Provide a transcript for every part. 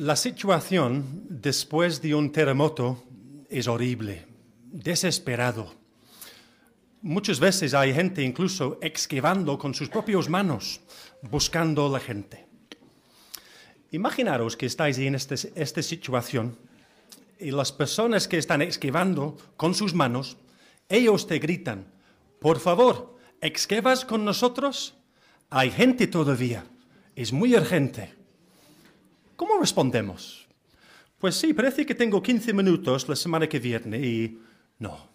La situación después de un terremoto es horrible, desesperado. Muchas veces hay gente incluso excavando con sus propias manos, buscando la gente. Imaginaros que estáis en este, esta situación y las personas que están excavando con sus manos, ellos te gritan, por favor, ¿excavas con nosotros? Hay gente todavía, es muy urgente. ¿Cómo respondemos? Pues sí, parece que tengo 15 minutos la semana que viene y no.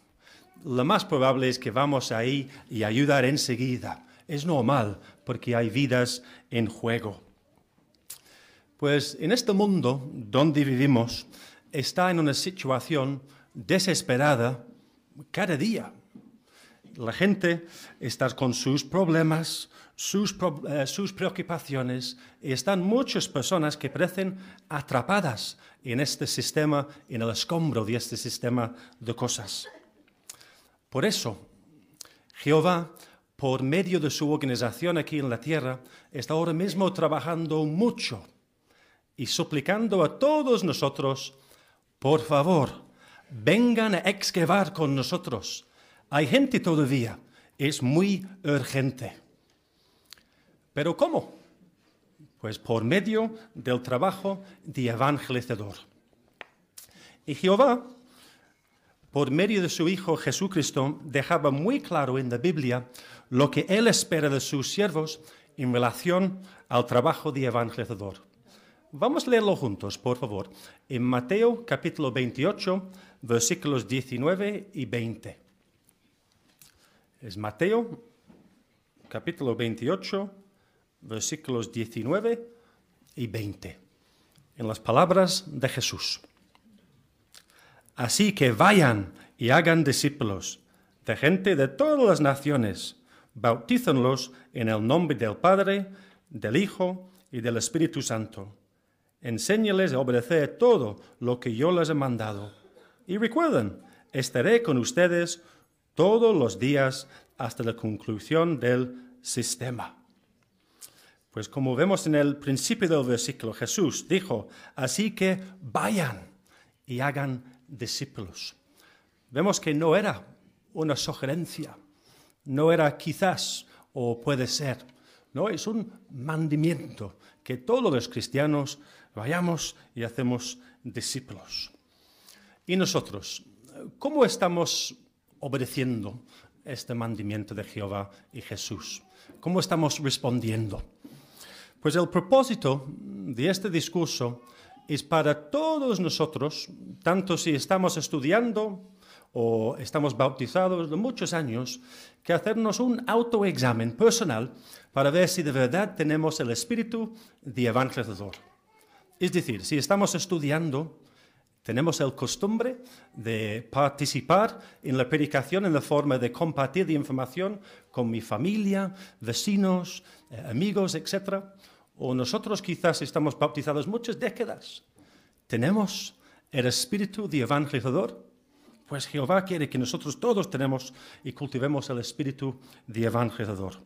Lo más probable es que vamos ahí y ayudar enseguida. Es normal porque hay vidas en juego. Pues en este mundo donde vivimos está en una situación desesperada cada día. La gente está con sus problemas, sus, eh, sus, preocupaciones y están muchas personas que parecen atrapadas en este sistema, en el escombro de este sistema de cosas. Por eso, Jehová, por medio de su organización aquí en la tierra, está ahora mismo trabajando mucho y suplicando a todos nosotros, por favor, vengan a excavar con nosotros. Hay gente todavía, es muy urgente. ¿Pero cómo? Pues por medio del trabajo de evangelizador. Y Jehová, por medio de su Hijo Jesucristo, dejaba muy claro en la Biblia lo que Él espera de sus siervos en relación al trabajo de evangelizador. Vamos a leerlo juntos, por favor, en Mateo capítulo 28, versículos 19 y 20. Es Mateo capítulo 28, versículos 19 y 20, en las palabras de Jesús. Así que vayan y hagan discípulos de gente de todas las naciones, bautízanlos en el nombre del Padre, del Hijo y del Espíritu Santo. Enséñales a obedecer todo lo que yo les he mandado. Y recuerden, estaré con ustedes todos los días hasta la conclusión del sistema. Pues como vemos en el principio del versículo, Jesús dijo, así que vayan y hagan discípulos. Vemos que no era una sugerencia, no era quizás o puede ser, no, es un mandamiento que todos los cristianos vayamos y hacemos discípulos. Y nosotros, ¿cómo estamos obedeciendo este mandamiento de Jehová y Jesús? ¿Cómo estamos respondiendo? Pues el propósito de este discurso es para todos nosotros, tanto si estamos estudiando o estamos bautizados de muchos años, que hacernos un autoexamen personal para ver si de verdad tenemos el espíritu de evangelizador. Es decir, si estamos estudiando, tenemos el costumbre de participar en la predicación en la forma de compartir información con mi familia, vecinos, eh, amigos, etc o nosotros quizás estamos bautizados muchas décadas, tenemos el espíritu de evangelizador, pues Jehová quiere que nosotros todos tenemos y cultivemos el espíritu de evangelizador.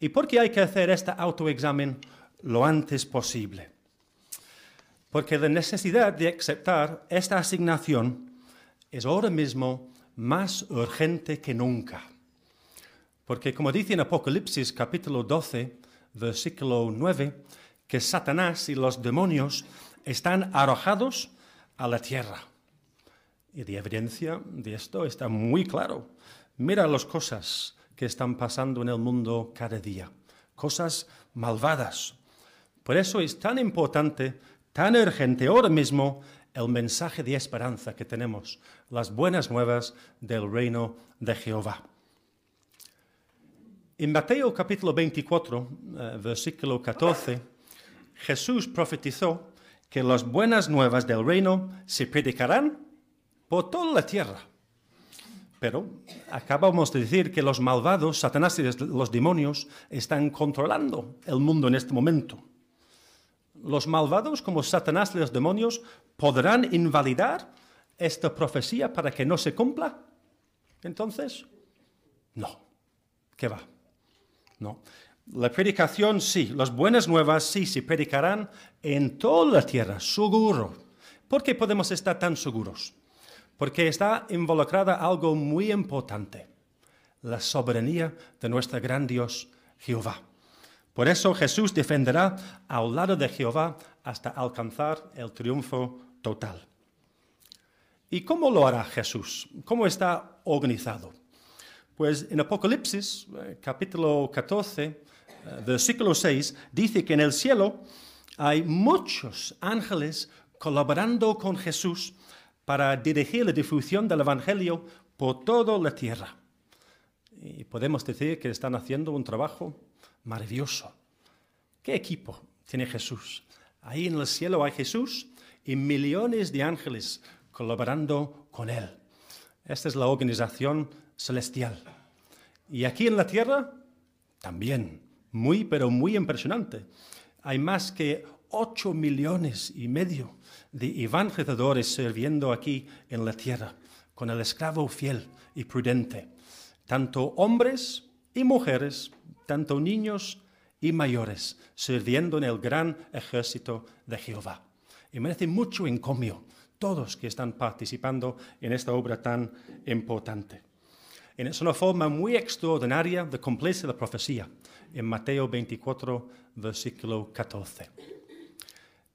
¿Y por qué hay que hacer este autoexamen lo antes posible? Porque la necesidad de aceptar esta asignación es ahora mismo más urgente que nunca. Porque como dice en Apocalipsis capítulo 12, versículo 9, que Satanás y los demonios están arrojados a la tierra. Y la evidencia de esto está muy claro. Mira las cosas que están pasando en el mundo cada día, cosas malvadas. Por eso es tan importante, tan urgente ahora mismo el mensaje de esperanza que tenemos, las buenas nuevas del reino de Jehová. En Mateo capítulo 24, eh, versículo 14, Jesús profetizó que las buenas nuevas del reino se predicarán por toda la tierra. Pero acabamos de decir que los malvados, Satanás y los demonios, están controlando el mundo en este momento. Los malvados, como Satanás y los demonios, podrán invalidar esta profecía para que no se cumpla. Entonces, no. ¿Qué va? ¿No? La predicación sí, las buenas nuevas sí se predicarán en toda la tierra, seguro. ¿Por qué podemos estar tan seguros? Porque está involucrada algo muy importante, la soberanía de nuestro gran Dios Jehová. Por eso Jesús defenderá al lado de Jehová hasta alcanzar el triunfo total. ¿Y cómo lo hará Jesús? ¿Cómo está organizado? Pues en Apocalipsis, eh, capítulo 14, eh, versículo 6, dice que en el cielo hay muchos ángeles colaborando con Jesús para dirigir la difusión del Evangelio por toda la tierra. Y podemos decir que están haciendo un trabajo maravilloso. ¿Qué equipo tiene Jesús? Ahí en el cielo hay Jesús y millones de ángeles colaborando con Él. Esta es la organización celestial. Y aquí en la tierra, también, muy, pero muy impresionante. Hay más que ocho millones y medio de evangelizadores sirviendo aquí en la tierra, con el esclavo fiel y prudente. Tanto hombres y mujeres, tanto niños y mayores, sirviendo en el gran ejército de Jehová. Y merece mucho encomio todos que están participando en esta obra tan importante. Es una forma muy extraordinaria de cumplirse la profecía en Mateo 24, versículo 14.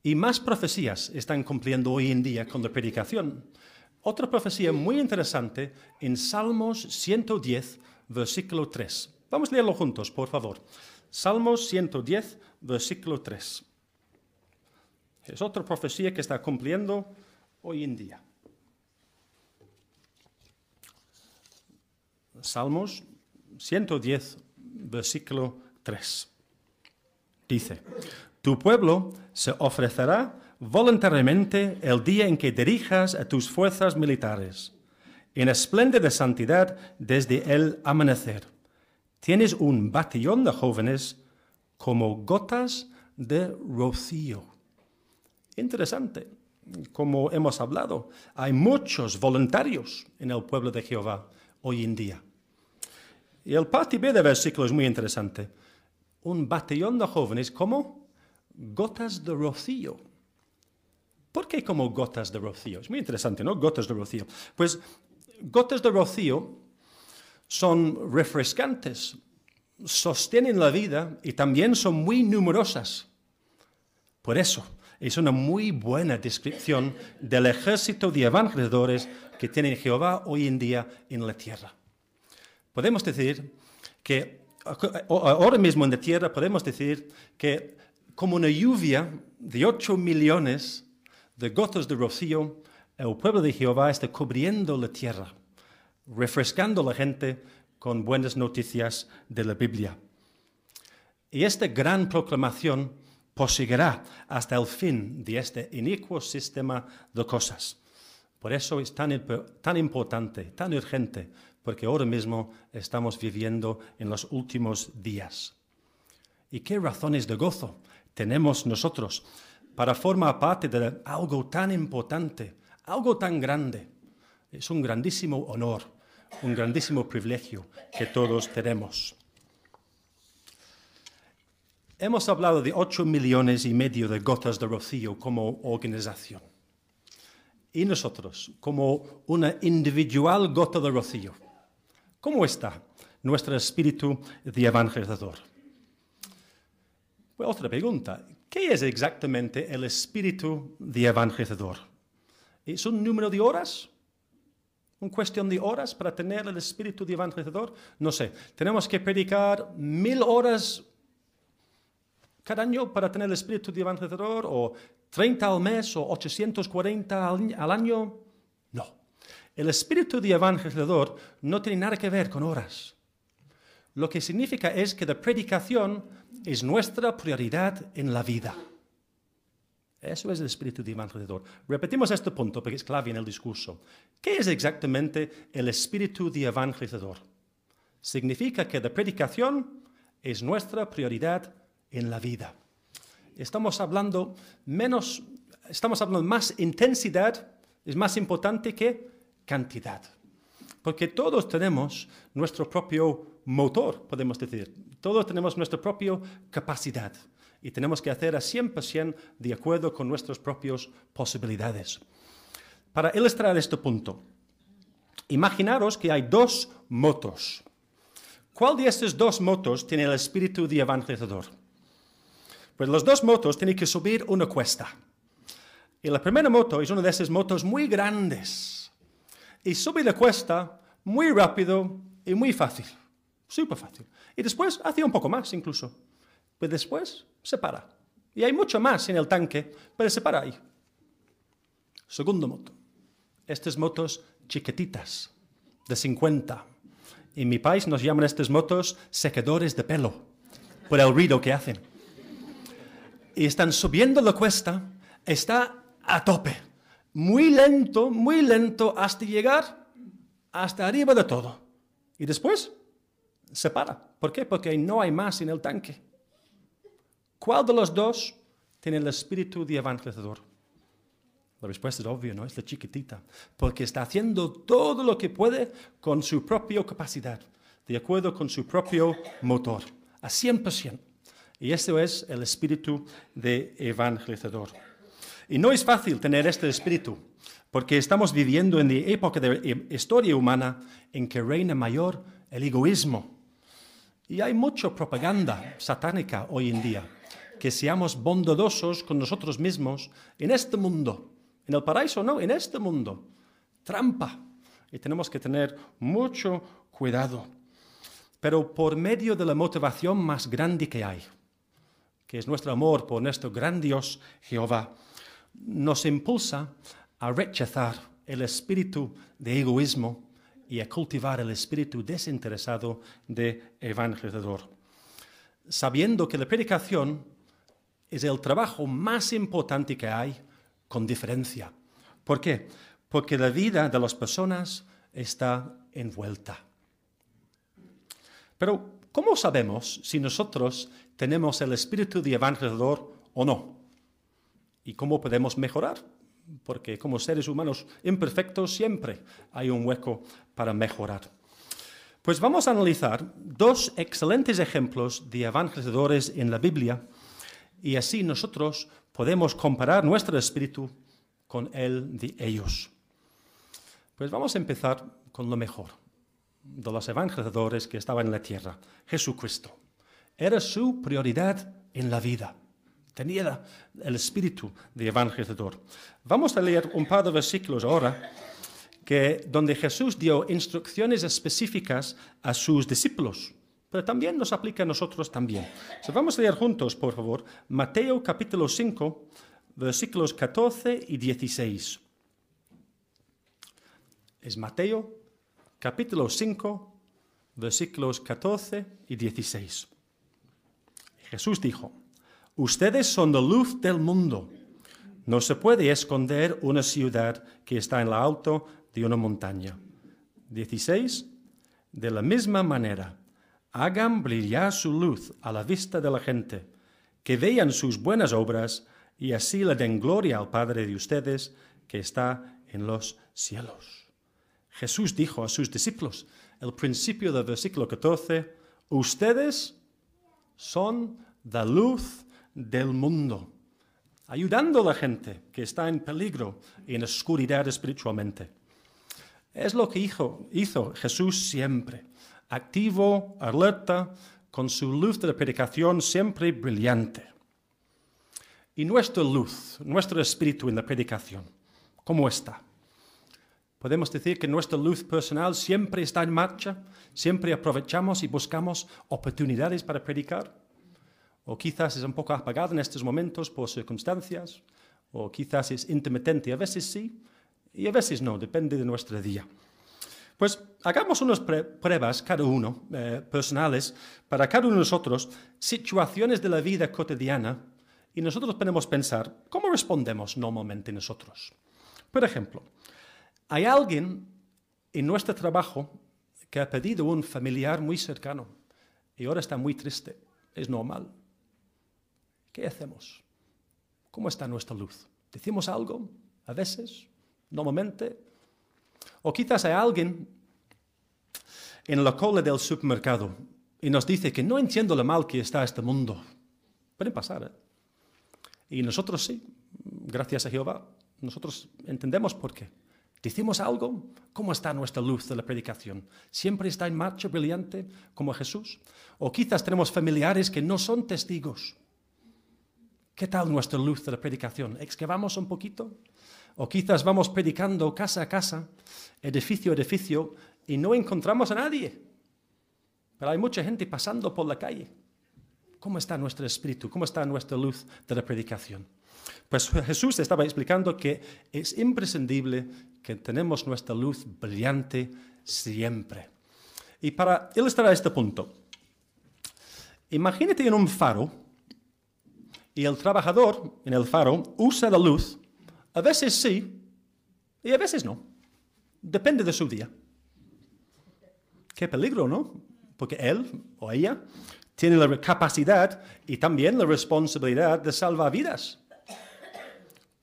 Y más profecías están cumpliendo hoy en día con la predicación. Otra profecía muy interesante en Salmos 110, versículo 3. Vamos a leerlo juntos, por favor. Salmos 110, versículo 3. Es otra profecía que está cumpliendo hoy en día. Salmos 110, versículo 3. Dice, tu pueblo se ofrecerá voluntariamente el día en que dirijas a tus fuerzas militares, en espléndida santidad desde el amanecer. Tienes un batallón de jóvenes como gotas de rocío. Interesante como hemos hablado, hay muchos voluntarios en el pueblo de Jehová hoy en día. Y el parte B del versículo es muy interesante. Un batallón de jóvenes como gotas de rocío. ¿Por qué como gotas de rocío? Es muy interesante, ¿no? Gotas de rocío. Pues gotas de rocío son refrescantes, sostienen la vida y también son muy numerosas. Por eso, es una muy buena descripción del ejército de evangelizadores que tiene Jehová hoy en día en la tierra. Podemos decir que ahora mismo en la tierra podemos decir que como una lluvia de ocho millones de gotas de rocío, el pueblo de Jehová está cubriendo la tierra, refrescando a la gente con buenas noticias de la Biblia. Y esta gran proclamación proseguirá hasta el fin de este inicuo sistema de cosas. Por eso es tan, tan importante, tan urgente, porque ahora mismo estamos viviendo en los últimos días. ¿Y qué razones de gozo tenemos nosotros para formar parte de algo tan importante, algo tan grande? Es un grandísimo honor, un grandísimo privilegio que todos tenemos. Hemos hablado de 8 millones y medio de gotas de rocío como organización. Y nosotros, como una individual gota de rocío, ¿cómo está nuestro espíritu de evangelizador? Pues otra pregunta, ¿qué es exactamente el espíritu de evangelizador? ¿Es un número de horas? ¿Una cuestión de horas para tener el espíritu de evangelizador? No sé, tenemos que predicar mil horas cada año para tener el espíritu de evangelizador o 30 al mes o 840 al año. No. El espíritu de evangelizador no tiene nada que ver con horas. Lo que significa es que la predicación es nuestra prioridad en la vida. Eso es el espíritu de evangelizador. Repetimos este punto porque es clave en el discurso. ¿Qué es exactamente el espíritu de evangelizador? Significa que la predicación es nuestra prioridad en la vida. Estamos hablando menos, estamos hablando más intensidad, es más importante que cantidad. Porque todos tenemos nuestro propio motor, podemos decir. Todos tenemos nuestra propia capacidad y tenemos que hacer a 100% de acuerdo con nuestras propias posibilidades. Para ilustrar este punto, imaginaros que hay dos motos. ¿Cuál de estos dos motos tiene el espíritu de evangelizador? Pues los dos motos tienen que subir una cuesta. Y la primera moto es una de esas motos muy grandes. Y sube la cuesta muy rápido y muy fácil. Súper fácil. Y después hace un poco más incluso. Pero después se para. Y hay mucho más en el tanque, pero se para ahí. Segundo moto. Estas motos chiquititas, de 50. En mi país nos llaman estas motos secadores de pelo, por el ruido que hacen. Y están subiendo la cuesta, está a tope, muy lento, muy lento, hasta llegar hasta arriba de todo. Y después se para. ¿Por qué? Porque no hay más en el tanque. ¿Cuál de los dos tiene el espíritu de evangelizador? La respuesta es obvia, ¿no? Es la chiquitita, porque está haciendo todo lo que puede con su propia capacidad, de acuerdo con su propio motor, a 100%. Y eso es el espíritu de evangelizador. Y no es fácil tener este espíritu, porque estamos viviendo en la época de historia humana en que reina mayor el egoísmo. Y hay mucha propaganda satánica hoy en día, que seamos bondadosos con nosotros mismos en este mundo en el paraíso no, en este mundo. Trampa. Y tenemos que tener mucho cuidado. Pero por medio de la motivación más grande que hay, que es nuestro amor por nuestro gran Dios Jehová, nos impulsa a rechazar el espíritu de egoísmo y a cultivar el espíritu desinteresado de evangelizador. Sabiendo que la predicación es el trabajo más importante que hay con diferencia. ¿Por qué? Porque la vida de las personas está envuelta. Pero, ¿cómo sabemos si nosotros tenemos el espíritu de evangelizador o no? ¿Y cómo podemos mejorar? Porque como seres humanos imperfectos siempre hay un hueco para mejorar. Pues vamos a analizar dos excelentes ejemplos de evangelizadores en la Biblia y así nosotros podemos comparar nuestro espíritu con el de ellos. Pues vamos a empezar con lo mejor de los evangelizadores que estaban en la tierra, Jesucristo. Era su prioridad en la vida. Tenía el espíritu de evangelizador. Vamos a leer un par de versículos ahora que, donde Jesús dio instrucciones específicas a sus discípulos pero también nos aplica a nosotros también. vamos a leer juntos, por favor, Mateo capítulo 5, versículos 14 y 16. Es Mateo capítulo 5, versículos 14 y 16. Jesús dijo, Ustedes son la luz del mundo. No se puede esconder una ciudad que está en lo alto de una montaña. 16. De la misma manera, hagan brillar su luz a la vista de la gente, que vean sus buenas obras y así le den gloria al Padre de ustedes que está en los cielos. Jesús dijo a sus discípulos, el principio del versículo 14, ustedes son la luz del mundo, ayudando a la gente que está en peligro y en oscuridad espiritualmente. Es lo que hizo, Jesús siempre activo, alerta, con su luz de la predicación siempre brillante. Y nuestra luz, nuestro espíritu en la predicación, ¿cómo está? Podemos decir que nuestra luz personal siempre está en marcha, siempre aprovechamos y buscamos oportunidades para predicar. O quizás es un poco apagada en estos momentos por circunstancias, o quizás es intermitente, a veces sí y a veces no, depende de nuestro día. Pues hagamos unas pruebas, cada uno, eh, personales, para cada uno de nosotros, situaciones de la vida cotidiana, y nosotros podemos pensar, ¿cómo respondemos normalmente nosotros? Por ejemplo, hay alguien en nuestro trabajo que ha pedido un familiar muy cercano y ahora está muy triste. Es normal. ¿Qué hacemos? ¿Cómo está nuestra luz? ¿Decimos algo? A veces, normalmente, o quizás hay alguien en la cola del supermercado y nos dice que no entiendo lo mal que está este mundo. Puede pasar, ¿eh? Y nosotros sí, gracias a Jehová, nosotros entendemos por qué. ¿Decimos algo? ¿Cómo está nuestra luz de la predicación? ¿Siempre está en marcha brillante como Jesús? ¿O quizás tenemos familiares que no son testigos? ¿Qué tal nuestra luz de la predicación? ¿Excavamos un poquito? ¿O quizás vamos predicando casa a casa, edificio a edificio, y no encontramos a nadie? Pero hay mucha gente pasando por la calle. ¿Cómo está nuestro espíritu? ¿Cómo está nuestra luz de la predicación? Pues Jesús estaba explicando que es imprescindible que tenemos nuestra luz brillante siempre. Y para ilustrar este punto, imagínate en un faro y el trabajador en el faro usa la luz, a veces sí y a veces no. Depende de su día. Qué peligro, ¿no? Porque él o ella tiene la capacidad y también la responsabilidad de salvar vidas.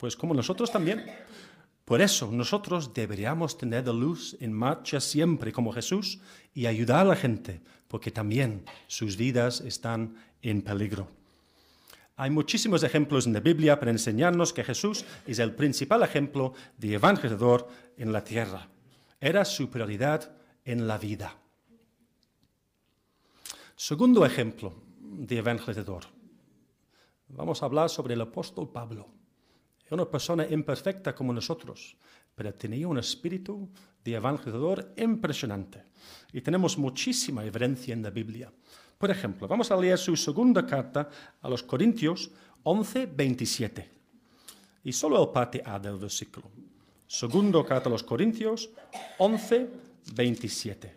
Pues como nosotros también. Por eso nosotros deberíamos tener la luz en marcha siempre como Jesús y ayudar a la gente, porque también sus vidas están en peligro. Hay muchísimos ejemplos en la Biblia para enseñarnos que Jesús es el principal ejemplo de evangelizador en la tierra. Era su prioridad en la vida. Segundo ejemplo de evangelizador. Vamos a hablar sobre el apóstol Pablo una persona imperfecta como nosotros, pero tenía un espíritu de evangelizador impresionante. Y tenemos muchísima evidencia en la Biblia. Por ejemplo, vamos a leer su segunda carta a los Corintios 11, 27. Y solo el parte A del versículo. Segundo carta a los Corintios 11, 27.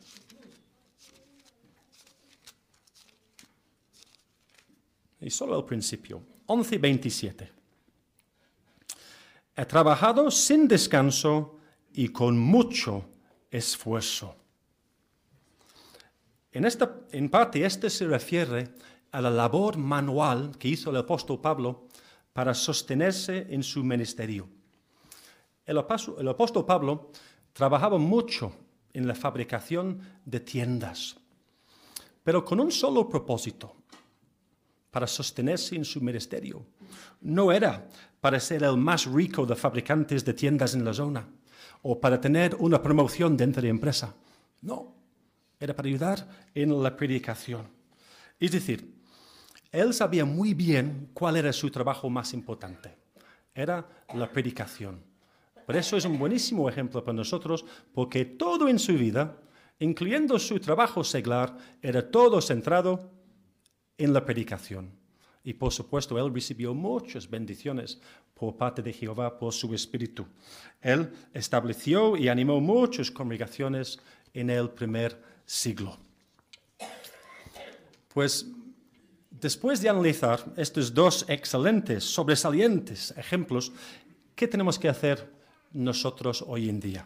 Y solo el principio. 11, 27. He trabajado sin descanso y con mucho esfuerzo. En, esta, parte, este se refiere a la labor manual que hizo el apóstol Pablo para sostenerse en su ministerio. El apóstol Pablo trabajaba mucho en la fabricación de tiendas, pero con un solo propósito, para sostenerse en su ministerio. No era para ser el más rico de fabricantes de tiendas en la zona o para tener una promoción dentro de empresa. No, era para ayudar en la predicación. Es decir, él sabía muy bien cuál era su trabajo más importante. Era la predicación. Por eso es un buenísimo ejemplo para nosotros, porque todo en su vida, incluyendo su trabajo seglar, era todo centrado en la predicación. Y por supuesto, él recibió muchas bendiciones por parte de Jehová por su espíritu. Él estableció y animó muchas congregaciones en el primer siglo. Pues después de analizar estos dos excelentes, sobresalientes ejemplos, ¿qué tenemos que hacer nosotros hoy en día?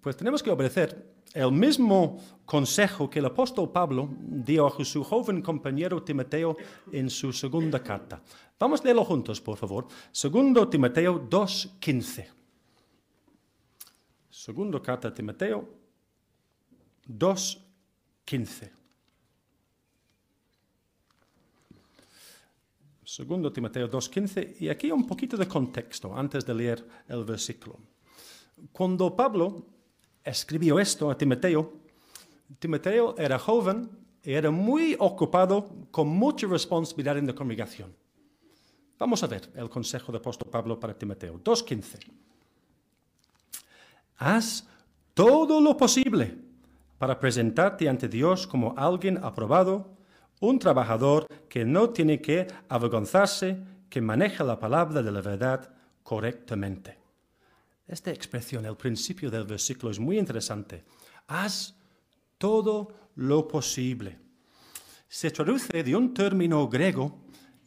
Pues tenemos que obedecer el mismo consejo que el apóstol Pablo dio a su joven compañero Timoteo en su segunda carta. Vamos a leerlo juntos, por favor. Segundo Timoteo 2.15. Segundo carta de Timoteo 2.15. Segundo Timoteo 2.15. Y aquí un poquito de contexto antes de leer el versículo. Cuando Pablo escribió esto a Timoteo, Timoteo era joven y era muy ocupado con mucha responsabilidad en la congregación. Vamos a ver el consejo del apóstol Pablo para Timoteo 2.15. Haz todo lo posible para presentarte ante Dios como alguien aprobado, un trabajador que no tiene que avergonzarse, que maneja la palabra de la verdad correctamente. Esta expresión, el principio del versículo, es muy interesante. Haz todo lo posible. Se traduce de un término griego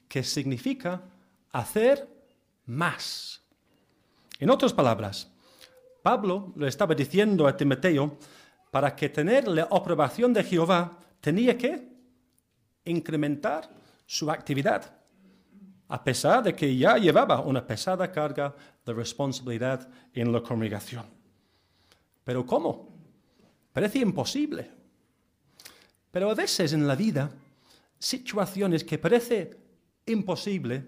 que significa hacer más. En otras palabras, Pablo le estaba diciendo a Timoteo, para que tener la aprobación de Jehová, tenía que incrementar su actividad a pesar de que ya llevaba una pesada carga de responsabilidad en la congregación. Pero ¿cómo? Parece imposible. Pero a veces en la vida, situaciones que parece imposible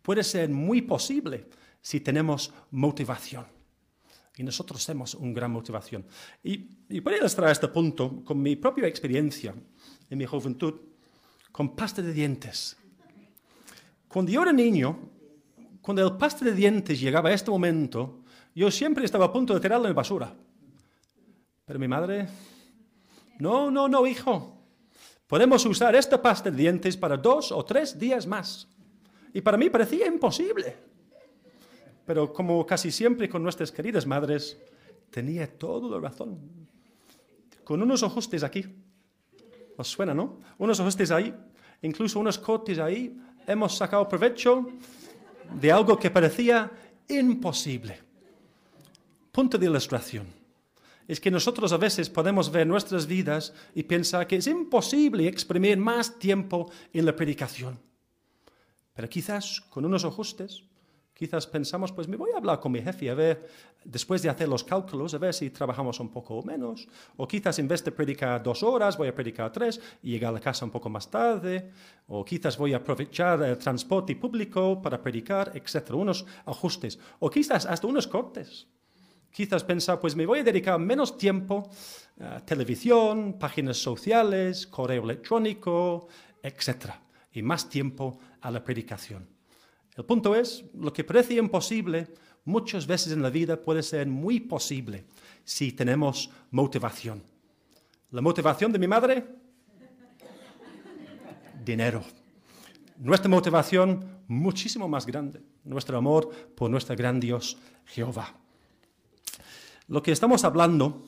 puede ser muy posible si tenemos motivación. Y nosotros tenemos una gran motivación. Y, y voy a ilustrar este punto con mi propia experiencia en mi juventud con pasta de dientes. Cuando yo era niño, cuando el pasta de dientes llegaba a este momento, yo siempre estaba a punto de tirarlo en la basura. Pero mi madre, no, no, no, hijo. Podemos usar esta pasta de dientes para dos o tres días más. Y para mí parecía imposible. Pero como casi siempre con nuestras queridas madres, tenía toda la razón. Con unos ajustes aquí. Os suena, ¿no? Unos ajustes ahí, incluso unos cortes ahí, hemos sacado provecho de algo que parecía imposible. Punto de ilustración. Es que nosotros a veces podemos ver nuestras vidas y pensar que es imposible exprimir más tiempo en la predicación. Pero quizás con unos ajustes, quizás pensamos, pues me voy a hablar con mi jefe a ver, después de hacer los cálculos, a ver si trabajamos un poco menos. O quizás en vez de predicar dos horas, voy a predicar tres y llegar a la casa un poco más tarde. O quizás voy a aprovechar el transporte público para predicar, etc. Unos ajustes. O quizás hasta unos cortes. Quizás pensar, pues me voy a dedicar menos tiempo a televisión, páginas sociales, correo electrónico, etc. Y más tiempo a la predicación. El punto es, lo que parece imposible muchas veces en la vida puede ser muy posible si tenemos motivación. La motivación de mi madre, dinero. Nuestra motivación muchísimo más grande, nuestro amor por nuestro gran Dios Jehová. Lo que estamos hablando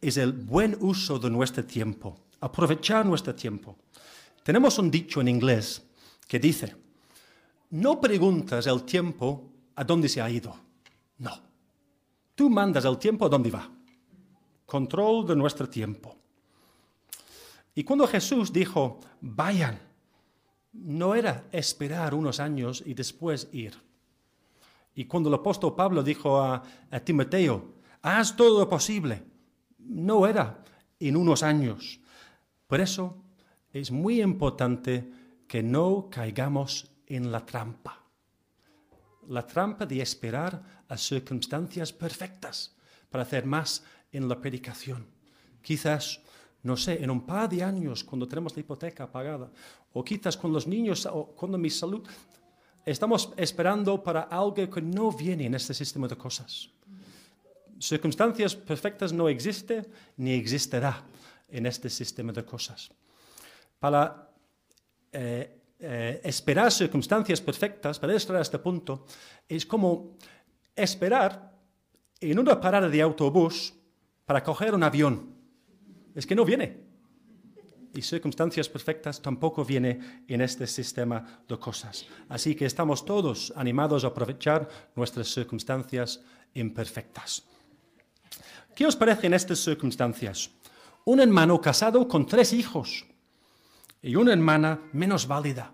es el buen uso de nuestro tiempo, aprovechar nuestro tiempo. Tenemos un dicho en inglés que dice, no preguntas el tiempo a dónde se ha ido. No. Tú mandas el tiempo a dónde va. Control de nuestro tiempo. Y cuando Jesús dijo, vayan, no era esperar unos años y después ir. Y cuando el apóstol Pablo dijo a, Timoteo, haz todo lo posible, no era en unos años. Por eso es muy importante que no caigamos en la trampa. La trampa de esperar a circunstancias perfectas para hacer más en la predicación. Quizás, no sé, en un par de años, cuando tenemos la hipoteca pagada, o quizás con los niños, o cuando mi salud, estamos esperando para algo que no viene en este sistema de cosas. Circunstancias perfectas no existen ni existirá en este sistema de cosas. Para eh, eh, esperar circunstancias perfectas, para llegar a este punto, es como esperar en una parada de autobús para coger un avión. Es que no viene. Y circunstancias perfectas tampoco viene en este sistema de cosas. Así que estamos todos animados a aprovechar nuestras circunstancias imperfectas. ¿Qué os parece en estas circunstancias? Un hermano casado con tres hijos y una hermana menos válida.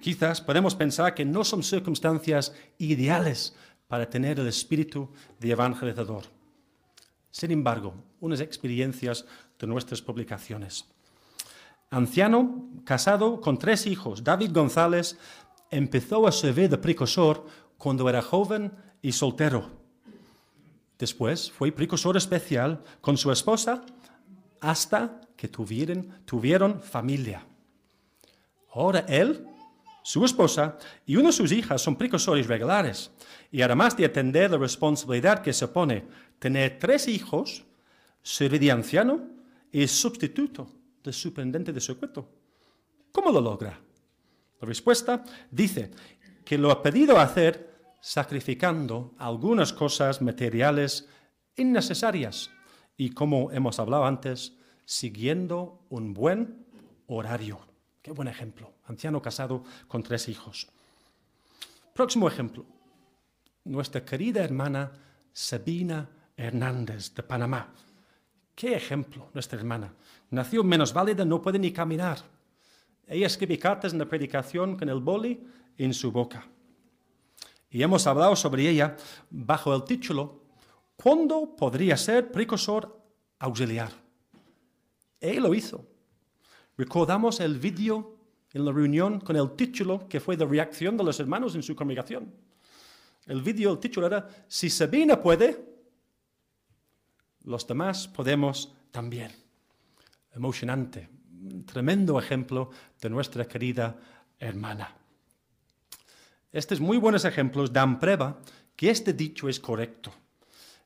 Quizás podemos pensar que no son circunstancias ideales para tener el espíritu de evangelizador. Sin embargo, unas experiencias de nuestras publicaciones. Anciano, casado con tres hijos, David González empezó a servir de precursor cuando era joven y soltero. Después fue precursor especial con su esposa hasta que tuvieron, tuvieron familia. Ahora él, su esposa y una de sus hijas son precursores regulares. Y además de atender la responsabilidad que se pone tener tres hijos, ser de anciano y sustituto del superintendente de circuito. ¿Cómo lo logra? La respuesta dice que lo ha pedido hacer sacrificando algunas cosas materiales innecesarias y, como hemos hablado antes, siguiendo un buen horario. Qué buen ejemplo. Anciano casado con tres hijos. Próximo ejemplo. Nuestra querida hermana Sabina Hernández de Panamá. Qué ejemplo, nuestra hermana. Nació menos válida, no puede ni caminar. Ella escribe cartas en la predicación con el boli en su boca. Y hemos hablado sobre ella bajo el título ¿Cuándo podría ser precursor auxiliar? Él lo hizo. Recordamos el vídeo en la reunión con el título que fue de reacción de los hermanos en su congregación. El vídeo, el título era, si Sabina puede, los demás podemos también. Emocionante, tremendo ejemplo de nuestra querida hermana. Estos muy buenos ejemplos dan prueba que este dicho es correcto,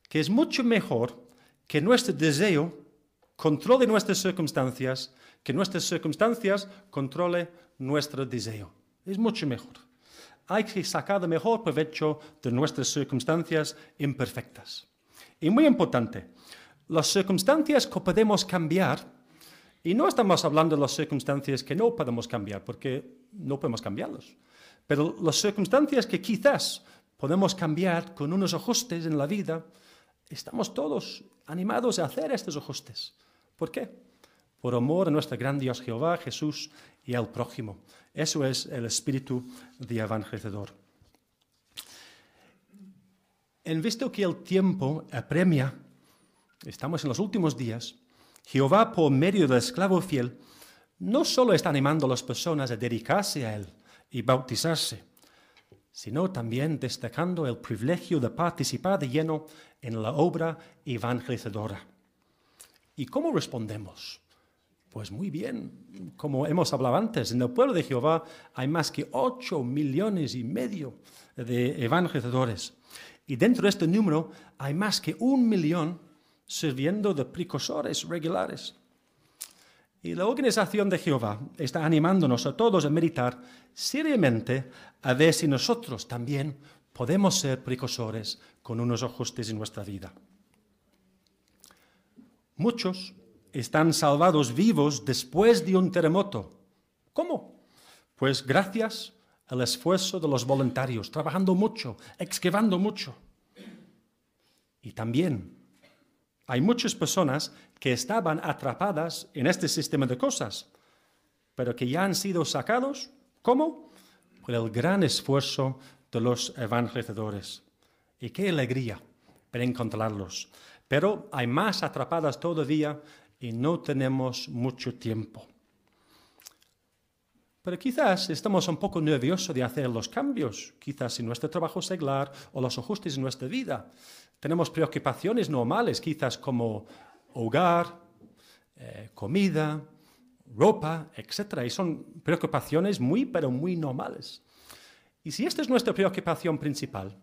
que es mucho mejor que nuestro deseo controle nuestras circunstancias, que nuestras circunstancias controle nuestro deseo. Es mucho mejor. Hay que sacar el mejor provecho de nuestras circunstancias imperfectas. Y muy importante, las circunstancias que podemos cambiar, y no estamos hablando de las circunstancias que no podemos cambiar, porque no podemos cambiarlos, pero las circunstancias que quizás podemos cambiar con unos ajustes en la vida, estamos todos animados a hacer estos ajustes. ¿Por qué? Por amor a nuestro gran Dios Jehová, Jesús y al prójimo. Eso es el espíritu de evangelizador. En visto que el tiempo apremia, estamos en los últimos días, Jehová, por medio del esclavo fiel, no solo está animando a las personas a dedicarse a Él y bautizarse, sino también destacando el privilegio de participar de lleno en la obra evangelizadora. ¿Y cómo respondemos? Pues muy bien, como hemos hablado antes, en el pueblo de Jehová hay más que ocho millones y medio de evangelizadores. Y dentro de este número hay más que un millón sirviendo de precursores regulares. Y la organización de Jehová está animándonos a todos a meditar seriamente a ver si nosotros también podemos ser precursores con unos ajustes en nuestra vida. Muchos están salvados vivos después de un terremoto. ¿Cómo? Pues gracias al esfuerzo de los voluntarios, trabajando mucho, excavando mucho. Y también hay muchas personas que estaban atrapadas en este sistema de cosas, pero que ya han sido sacados. ¿Cómo? Por el gran esfuerzo de los evangelizadores. Y qué alegría para encontrarlos. Pero hay más atrapadas todavía y no tenemos mucho tiempo. Pero quizás estamos un poco nerviosos de hacer los cambios, quizás en nuestro trabajo seglar o los ajustes en nuestra vida. Tenemos preocupaciones normales, quizás como hogar, eh, comida, ropa, etc. Y son preocupaciones muy, pero muy normales. Y si esta es nuestra preocupación principal,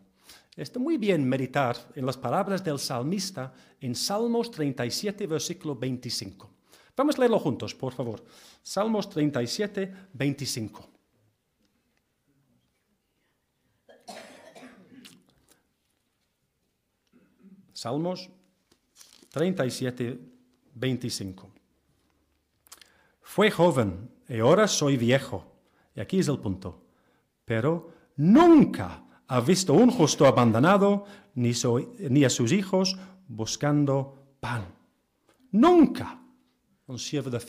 Está muy bien meditar en las palabras del salmista en Salmos 37, versículo 25. Vamos a leerlo juntos, por favor. Salmos 37, 25. Salmos 37, 25. Fue joven y ahora soy viejo. Y aquí es el punto. Pero nunca ha visto un justo abandonado, ni, ni a sus hijos buscando pan. Nunca un siervo,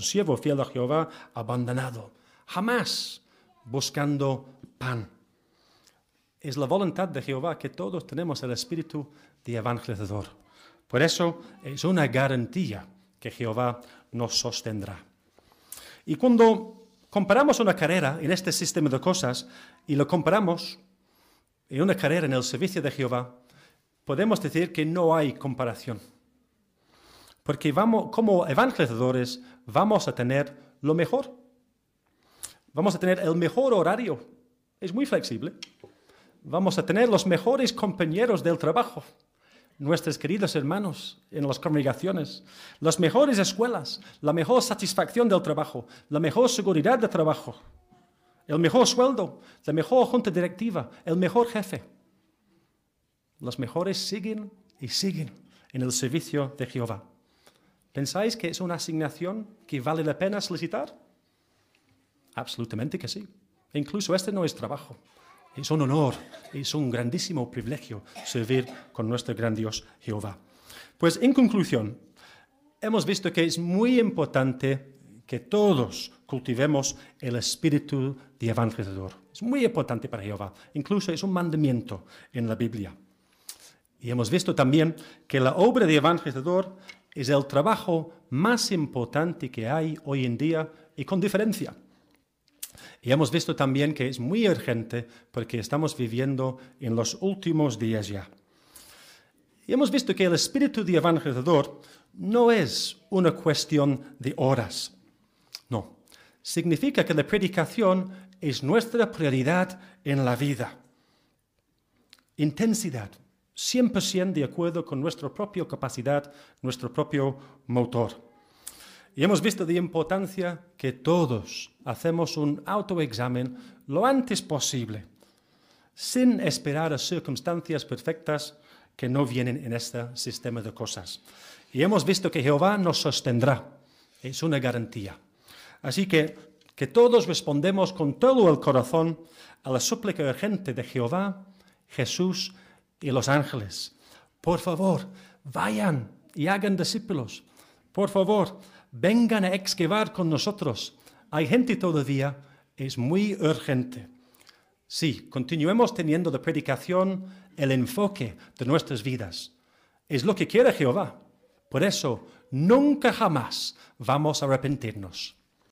siervo fiel a Jehová abandonado, jamás buscando pan. Es la voluntad de Jehová que todos tenemos el espíritu de evangelizador. Por eso es una garantía que Jehová nos sostendrá. Y cuando comparamos una carrera en este sistema de cosas y lo comparamos en una carrera en el servicio de Jehová, podemos decir que no hay comparación. Porque como evangelizadores vamos a tener lo mejor. Vamos a tener el mejor horario. Es muy flexible. Vamos a tener los mejores compañeros del trabajo, nuestros queridos hermanos en las congregaciones, las mejores escuelas, la mejor satisfacción del trabajo, la mejor seguridad de trabajo el mejor sueldo, la mejor junta directiva, el mejor jefe. Los mejores siguen y siguen en el servicio de Jehová. ¿Pensáis que es una asignación que vale la pena solicitar? Absolutamente que sí. Incluso este no es trabajo. Es un honor, es un grandísimo privilegio servir con nuestro gran Dios Jehová. Pues en conclusión, hemos visto que es muy importante que todos cultivemos el espíritu de evangelizador. Es muy importante para Jehová. Incluso es un mandamiento en la Biblia. Y hemos visto también que la obra de evangelizador es el trabajo más importante que hay hoy en día y con diferencia. Y hemos visto también que es muy urgente porque estamos viviendo en los últimos días ya. Y hemos visto que el espíritu de evangelizador no es una cuestión de horas. Significa que la predicación es nuestra prioridad en la vida. Intensidad, 100% de acuerdo con nuestra propia capacidad, nuestro propio motor. Y hemos visto de importancia que todos hacemos un autoexamen lo antes posible, sin esperar a circunstancias perfectas que no vienen en este sistema de cosas. Y hemos visto que Jehová nos sostendrá. Es una garantía. Así que que todos respondemos con todo el corazón a la súplica urgente de Jehová, Jesús y los ángeles. Por favor, vayan y hagan discípulos. Por favor, vengan a excavar con nosotros. Hay gente todavía, es muy urgente. Sí, continuemos teniendo de predicación el enfoque de nuestras vidas. Es lo que quiere Jehová. Por eso, nunca jamás vamos a arrepentirnos.